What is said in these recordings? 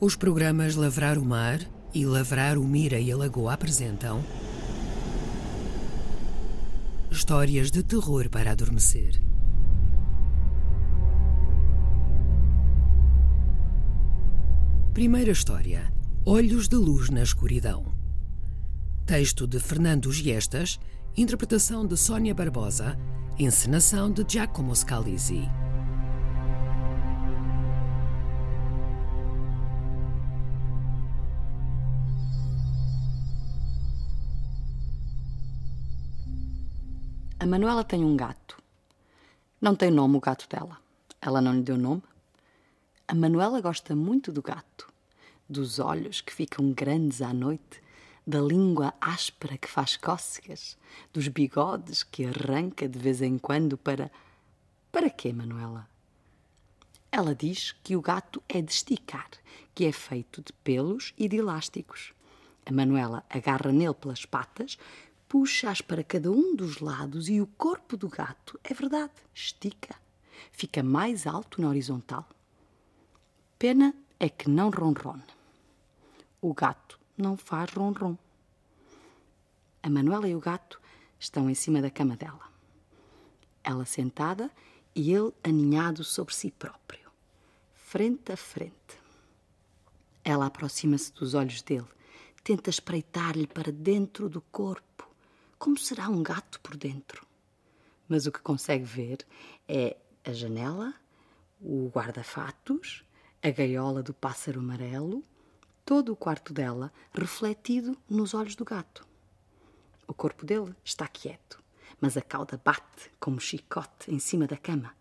Os programas Lavrar o Mar e Lavrar o Mira e a Lagoa apresentam Histórias de terror para adormecer. Primeira história: Olhos de Luz na Escuridão. Texto de Fernando Giestas, interpretação de Sônia Barbosa, encenação de Giacomo Scalisi. A Manuela tem um gato. Não tem nome o gato dela. Ela não lhe deu nome. A Manuela gosta muito do gato, dos olhos que ficam grandes à noite, da língua áspera que faz cócegas, dos bigodes que arranca de vez em quando para. Para quê, Manuela? Ela diz que o gato é de esticar, que é feito de pelos e de elásticos. A Manuela agarra nele pelas patas, puxa-as para cada um dos lados e o corpo do gato, é verdade, estica. Fica mais alto na horizontal. Pena é que não ronrone. O gato não faz ronron. A Manuela e o gato estão em cima da cama dela. Ela sentada e ele aninhado sobre si próprio, frente a frente. Ela aproxima-se dos olhos dele, tenta espreitar-lhe para dentro do corpo como será um gato por dentro? Mas o que consegue ver é a janela, o guarda-fatos, a gaiola do pássaro amarelo, todo o quarto dela refletido nos olhos do gato. O corpo dele está quieto, mas a cauda bate como chicote em cima da cama.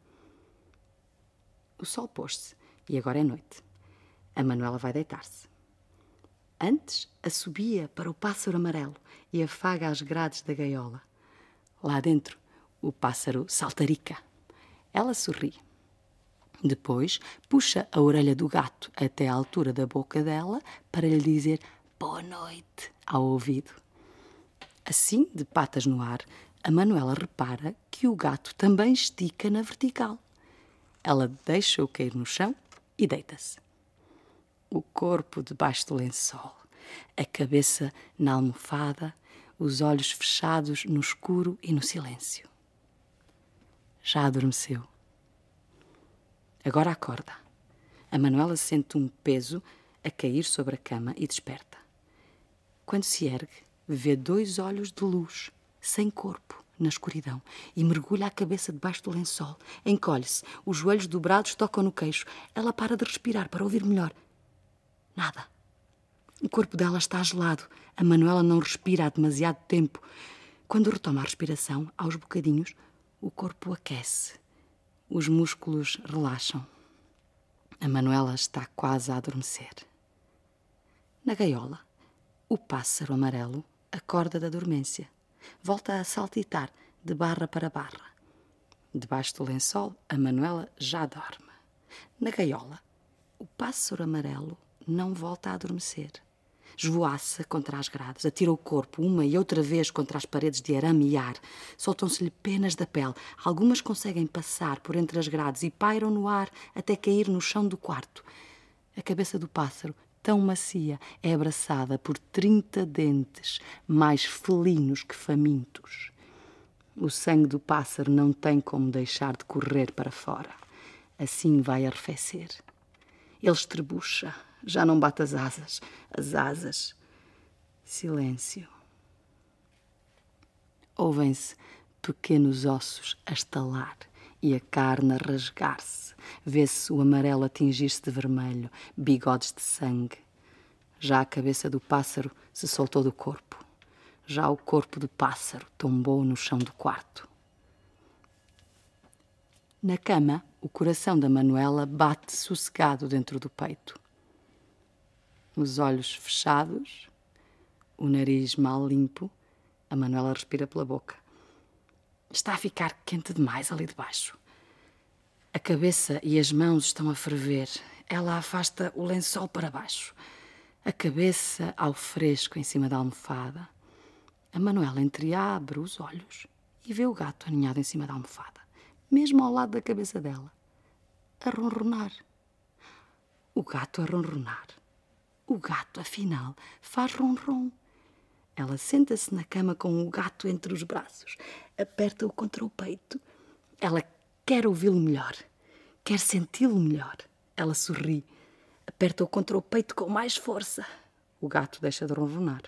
O sol pôs-se e agora é noite. A Manuela vai deitar-se. Antes assobia para o pássaro amarelo e afaga as grades da gaiola. Lá dentro, o pássaro saltarica. Ela sorri. Depois, puxa a orelha do gato até à altura da boca dela para lhe dizer boa noite ao ouvido. Assim, de patas no ar, a Manuela repara que o gato também estica na vertical. Ela deixa-o cair no chão e deita-se o corpo debaixo do lençol, a cabeça na almofada, os olhos fechados no escuro e no silêncio. Já adormeceu. Agora acorda. A Manuela sente um peso a cair sobre a cama e desperta. Quando se ergue, vê dois olhos de luz, sem corpo, na escuridão, e mergulha a cabeça debaixo do lençol. Encolhe-se, os joelhos dobrados tocam no queixo. Ela para de respirar para ouvir melhor. Nada. O corpo dela está gelado. A Manuela não respira há demasiado tempo. Quando retoma a respiração, aos bocadinhos, o corpo aquece. Os músculos relaxam. A Manuela está quase a adormecer. Na gaiola, o pássaro amarelo acorda da dormência. Volta a saltitar de barra para barra. Debaixo do lençol, a Manuela já dorme. Na gaiola, o pássaro amarelo não volta a adormecer. Esvoaça contra as grades, atira o corpo uma e outra vez contra as paredes de arame e ar. Soltam-se-lhe penas da pele. Algumas conseguem passar por entre as grades e pairam no ar até cair no chão do quarto. A cabeça do pássaro, tão macia, é abraçada por trinta dentes, mais felinos que famintos. O sangue do pássaro não tem como deixar de correr para fora. Assim vai arrefecer. Ele estrebucha, já não bate as asas, as asas. Silêncio. Ouvem-se pequenos ossos a estalar e a carne a rasgar-se. Vê-se o amarelo atingir-se de vermelho, bigodes de sangue. Já a cabeça do pássaro se soltou do corpo. Já o corpo do pássaro tombou no chão do quarto. Na cama, o coração da Manuela bate sossegado dentro do peito os olhos fechados, o nariz mal limpo. A Manuela respira pela boca. Está a ficar quente demais ali debaixo. A cabeça e as mãos estão a ferver. Ela afasta o lençol para baixo. A cabeça ao fresco em cima da almofada. A Manuela entreabre os olhos e vê o gato aninhado em cima da almofada, mesmo ao lado da cabeça dela, a ronronar. O gato a ronronar O gato, afinal, faz ronron. Ela senta-se na cama com o gato entre os braços, aperta-o contra o peito. Ela quer ouvi-lo melhor, quer senti-lo melhor. Ela sorri, aperta-o contra o peito com mais força. O gato deixa de ronronar.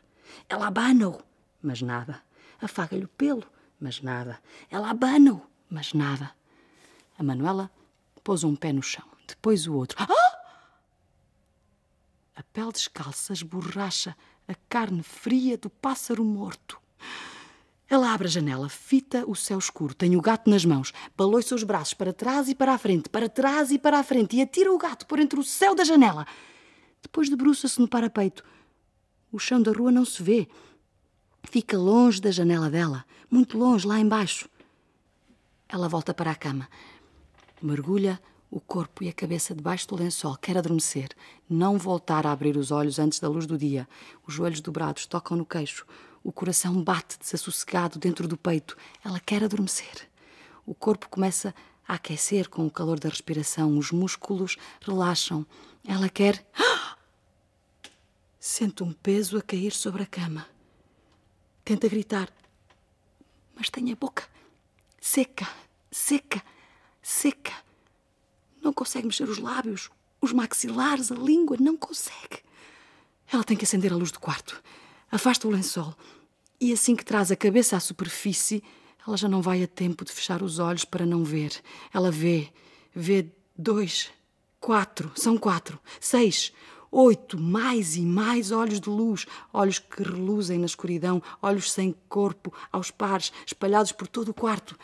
Ela abana-o, mas nada. Afaga-lhe o pelo, mas nada. Ela abana-o, mas nada. A Manuela pôs um pé no chão, depois o outro. Ah! A pele descalça esborracha a carne fria do pássaro morto. Ela abre a janela, fita o céu escuro, tem o gato nas mãos, baloi-se os braços para trás e para a frente, para trás e para a frente, e atira o gato por entre o céu da janela. Depois debruça-se no parapeito. O chão da rua não se vê. Fica longe da janela dela, muito longe, lá embaixo. Ela volta para a cama, mergulha o corpo e a cabeça debaixo do lençol, quer adormecer, não voltar a abrir os olhos antes da luz do dia. Os joelhos dobrados tocam no queixo, o coração bate desassossegado dentro do peito. Ela quer adormecer. O corpo começa a aquecer com o calor da respiração, os músculos relaxam. Ela quer. Sente um peso a cair sobre a cama. Tenta gritar, mas tem a boca seca, seca, seca. Não consegue mexer os lábios, os maxilares, a língua, não consegue. Ela tem que acender a luz do quarto. Afasta o lençol e assim que traz a cabeça à superfície, ela já não vai a tempo de fechar os olhos para não ver. Ela vê, vê dois, quatro, são quatro, seis, oito, mais e mais olhos de luz, olhos que reluzem na escuridão, olhos sem corpo, aos pares, espalhados por todo o quarto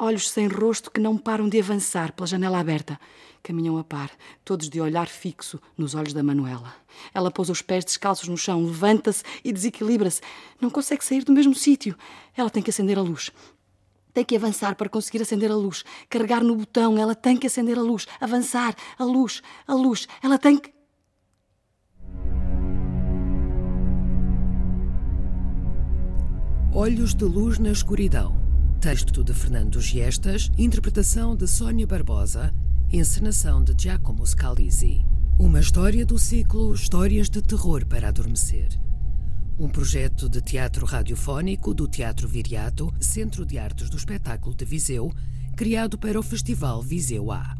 olhos sem rosto que não param de avançar pela janela aberta. Caminham a par, todos de olhar fixo nos olhos da Manuela. Ela pousa os pés descalços no chão, levanta-se e desequilibra-se. Não consegue sair do mesmo sítio. Ela tem que acender a luz. Tem que avançar para conseguir acender a luz. Carregar no botão, ela tem que acender a luz. Avançar, a luz, a luz. Ela tem que. Olhos de luz na escuridão. Texto de Fernando Giestas, interpretação de Sônia Barbosa, encenação de Giacomo Scalisi. Uma história do ciclo Histórias de Terror para Adormecer. Um projeto de teatro radiofónico do Teatro Viriato, Centro de Artes do Espetáculo de Viseu, criado para o Festival Viseu A.